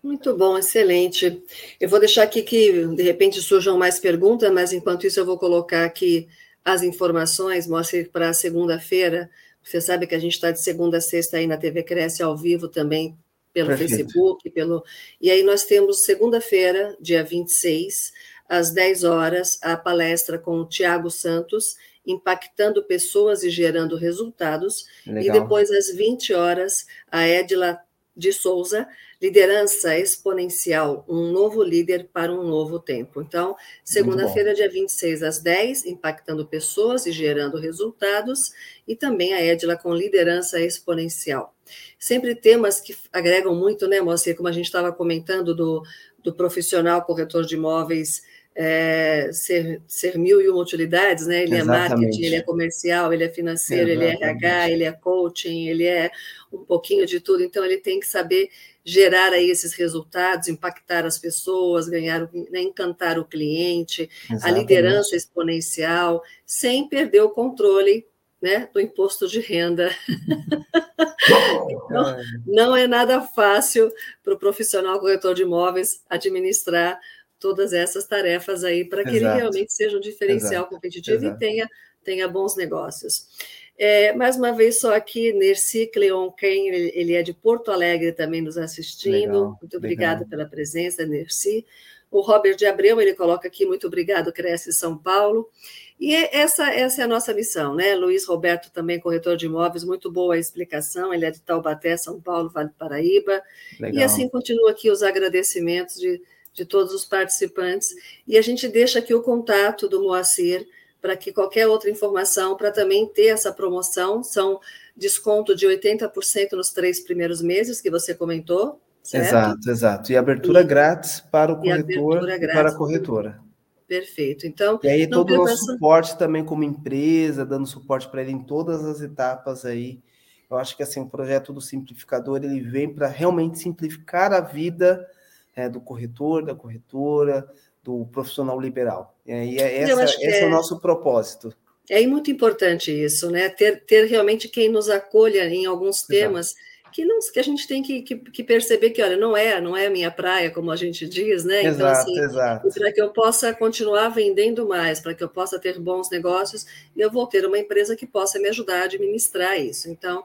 Muito bom, excelente. Eu vou deixar aqui que, de repente, surjam mais perguntas, mas enquanto isso, eu vou colocar aqui as informações, mostre para segunda-feira, você sabe que a gente está de segunda a sexta aí na TV Cresce ao vivo também, pelo Perfeito. Facebook, pelo. E aí nós temos segunda-feira, dia 26, às 10 horas, a palestra com o Tiago Santos, impactando pessoas e gerando resultados. Legal. E depois, às 20 horas, a Edila de Souza, Liderança Exponencial, um novo líder para um novo tempo. Então, segunda-feira, dia 26 às 10, impactando pessoas e gerando resultados, e também a Edila com liderança exponencial. Sempre temas que agregam muito, né, Moacir, como a gente estava comentando do, do profissional corretor de imóveis é, ser, ser mil e uma utilidades, né? Ele Exatamente. é marketing, ele é comercial, ele é financeiro, Exatamente. ele é RH, ele é coaching, ele é um pouquinho de tudo. Então, ele tem que saber gerar aí esses resultados, impactar as pessoas, ganhar, né, encantar o cliente, Exatamente. a liderança exponencial, sem perder o controle né, do imposto de renda. então, não é nada fácil para o profissional corretor de imóveis administrar todas essas tarefas aí para que Exato. ele realmente seja um diferencial Exato. competitivo Exato. e tenha, tenha bons negócios. É, mais uma vez, só aqui, Nerci Cleon Ken, ele, é de Porto Alegre também nos assistindo. Legal, muito obrigada pela presença, Nerci. O Robert de Abreu, ele coloca aqui, muito obrigado, Cresce São Paulo. E é, essa, essa é a nossa missão, né? Luiz Roberto, também corretor de imóveis, muito boa a explicação. Ele é de Taubaté, São Paulo, Vale do Paraíba. Legal. E assim continua aqui os agradecimentos de de todos os participantes. E a gente deixa aqui o contato do Moacir para que qualquer outra informação, para também ter essa promoção, são desconto de 80% nos três primeiros meses que você comentou. Certo? Exato, exato. E abertura e, grátis para o corretor e, e para a corretora. Perfeito. Então, e aí todo o nosso suporte também como empresa, dando suporte para ele em todas as etapas aí. Eu acho que assim, o projeto do simplificador ele vem para realmente simplificar a vida é, do corretor, da corretora, do profissional liberal. E aí é essa, esse é, é o nosso propósito. É muito importante isso, né? Ter, ter realmente quem nos acolha em alguns temas que, não, que a gente tem que, que, que, perceber que, olha, não é, não é a minha praia, como a gente diz, né? Então, exato, assim, exato. para que eu possa continuar vendendo mais, para que eu possa ter bons negócios, eu vou ter uma empresa que possa me ajudar a administrar isso. Então,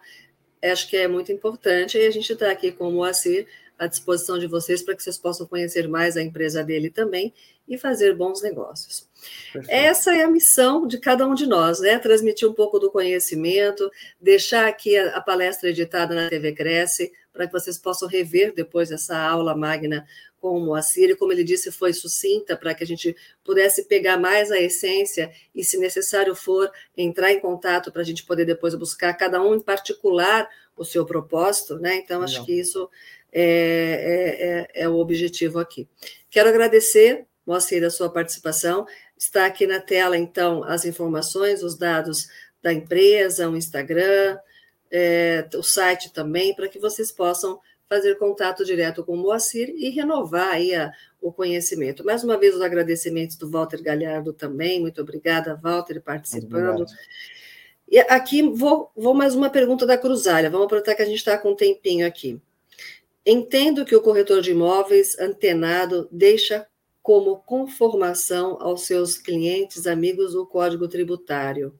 acho que é muito importante, e a gente está aqui com o Moacir à disposição de vocês para que vocês possam conhecer mais a empresa dele também e fazer bons negócios. Perfeito. Essa é a missão de cada um de nós, né? Transmitir um pouco do conhecimento, deixar aqui a, a palestra editada na TV Cresce, para que vocês possam rever depois essa aula magna com o Moacir, e como ele disse, foi sucinta para que a gente pudesse pegar mais a essência e, se necessário for, entrar em contato para a gente poder depois buscar cada um em particular o seu propósito, né? Então, acho Não. que isso é, é, é, é, o objetivo aqui. Quero agradecer, Moacir, a sua participação. Está aqui na tela, então, as informações, os dados da empresa, o Instagram, é, o site também, para que vocês possam fazer contato direto com o Moacir e renovar aí a, o conhecimento. Mais uma vez, os agradecimentos do Walter Galhardo também. Muito obrigada, Walter, participando. E aqui vou, vou mais uma pergunta da Cruzália. Vamos aproveitar que a gente está com um tempinho aqui. Entendo que o corretor de imóveis antenado deixa como conformação aos seus clientes, amigos, o código tributário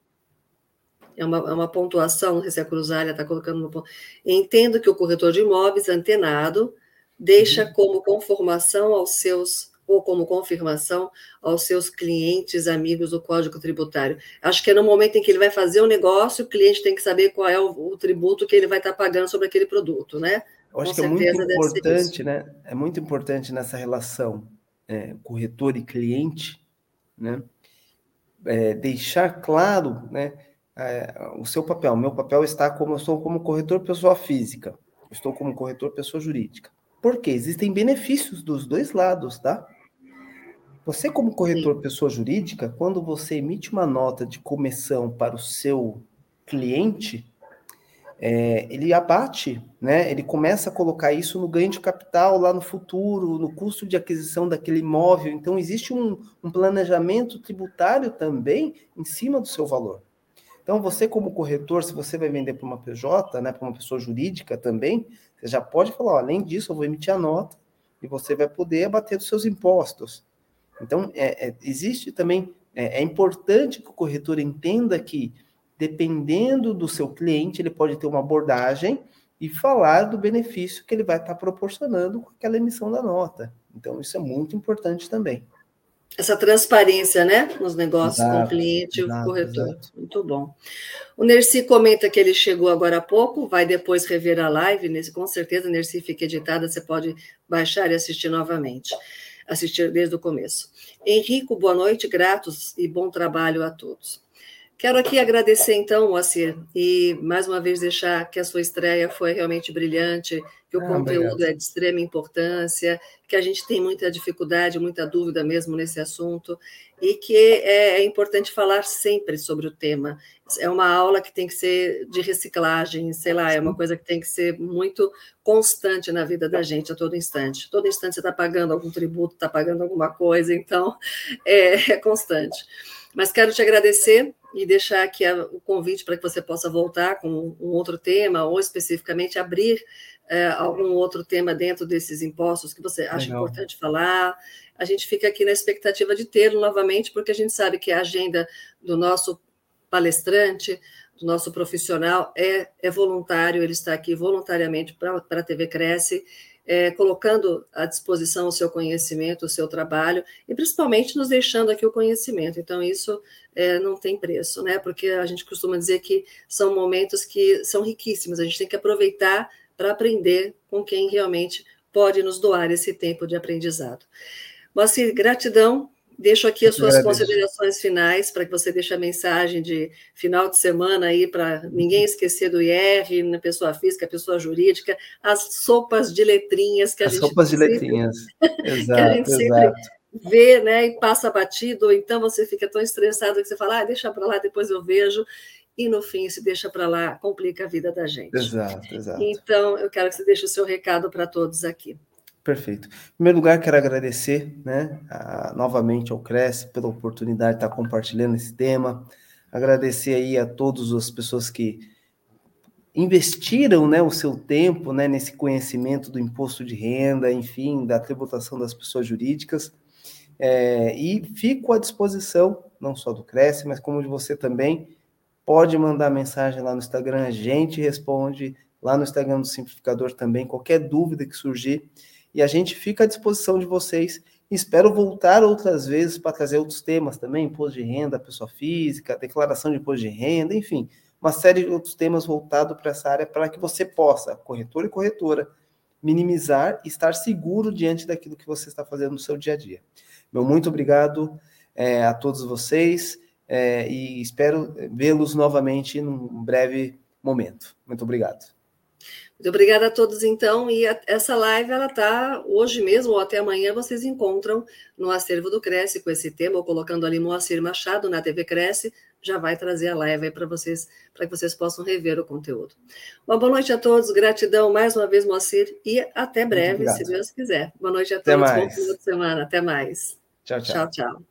é uma, é uma pontuação, não sei se a Cruzália está colocando no ponto. Entendo que o corretor de imóveis antenado deixa uhum. como conformação aos seus ou como confirmação aos seus clientes, amigos do Código Tributário. Acho que é no momento em que ele vai fazer o negócio, o cliente tem que saber qual é o, o tributo que ele vai estar tá pagando sobre aquele produto, né? Eu acho Com que é muito importante, né? É muito importante nessa relação é, corretor e cliente, né? É, deixar claro, né? é, o seu papel. O meu papel está como eu sou como corretor pessoa física. Eu estou como corretor pessoa jurídica. Porque existem benefícios dos dois lados, tá? Você, como corretor Sim. pessoa jurídica, quando você emite uma nota de comissão para o seu cliente, é, ele abate, né? Ele começa a colocar isso no ganho de capital lá no futuro, no custo de aquisição daquele imóvel. Então, existe um, um planejamento tributário também em cima do seu valor. Então, você como corretor, se você vai vender para uma PJ, né, para uma pessoa jurídica também, você já pode falar, ó, além disso, eu vou emitir a nota e você vai poder abater dos seus impostos. Então, é, é, existe também, é, é importante que o corretor entenda que, dependendo do seu cliente, ele pode ter uma abordagem e falar do benefício que ele vai estar proporcionando com aquela emissão da nota. Então, isso é muito importante também essa transparência, né, nos negócios exato, com o cliente e o corretor. Exato. Muito bom. O Nerci comenta que ele chegou agora há pouco, vai depois rever a live, com certeza, Nerci fica editada, você pode baixar e assistir novamente, assistir desde o começo. Henrico, boa noite, gratos e bom trabalho a todos. Quero aqui agradecer, então, Moacir, e mais uma vez deixar que a sua estreia foi realmente brilhante, que o ah, conteúdo obrigado. é de extrema importância, que a gente tem muita dificuldade, muita dúvida mesmo nesse assunto, e que é, é importante falar sempre sobre o tema. É uma aula que tem que ser de reciclagem, sei lá, é uma coisa que tem que ser muito constante na vida da gente a todo instante. Todo instante você está pagando algum tributo, está pagando alguma coisa, então é, é constante. Mas quero te agradecer e deixar aqui o convite para que você possa voltar com um outro tema, ou especificamente abrir é, algum outro tema dentro desses impostos que você acha Legal. importante falar. A gente fica aqui na expectativa de tê-lo novamente, porque a gente sabe que a agenda do nosso palestrante, do nosso profissional, é, é voluntário, ele está aqui voluntariamente para a TV Cresce, é, colocando à disposição o seu conhecimento, o seu trabalho, e principalmente nos deixando aqui o conhecimento. Então, isso é, não tem preço, né? Porque a gente costuma dizer que são momentos que são riquíssimos, a gente tem que aproveitar para aprender com quem realmente pode nos doar esse tempo de aprendizado. Moacir, gratidão Deixo aqui as suas Agradeço. considerações finais para que você deixe a mensagem de final de semana aí para ninguém esquecer do IR, na pessoa física, pessoa jurídica, as sopas de letrinhas que a as gente sopas sempre, de letrinhas. Exato, que a gente sempre vê, né, e passa batido, ou então você fica tão estressado que você fala, ah, deixa para lá, depois eu vejo e no fim, se deixa para lá, complica a vida da gente. Exato, exato. Então, eu quero que você deixe o seu recado para todos aqui. Perfeito. Em primeiro lugar, quero agradecer né, a, novamente ao Cresce pela oportunidade de estar compartilhando esse tema. Agradecer aí a todas as pessoas que investiram né, o seu tempo né, nesse conhecimento do imposto de renda, enfim, da tributação das pessoas jurídicas. É, e fico à disposição, não só do Cresce, mas como de você também. Pode mandar mensagem lá no Instagram, a gente responde lá no Instagram do Simplificador também, qualquer dúvida que surgir e a gente fica à disposição de vocês. Espero voltar outras vezes para trazer outros temas também, imposto de renda, pessoa física, declaração de imposto de renda, enfim, uma série de outros temas voltados para essa área para que você possa, corretor e corretora, minimizar e estar seguro diante daquilo que você está fazendo no seu dia a dia. Meu muito obrigado é, a todos vocês é, e espero vê-los novamente num breve momento. Muito obrigado. Muito obrigada a todos, então. E a, essa live, ela está hoje mesmo ou até amanhã, vocês encontram no acervo do Cresce com esse tema, ou colocando ali Moacir Machado na TV Cresce, já vai trazer a live para vocês, para que vocês possam rever o conteúdo. Uma boa noite a todos, gratidão mais uma vez, Moacir, e até breve, se Deus quiser. Boa noite a todos, bom fim de semana, até mais. Tchau, tchau. Tchau, tchau.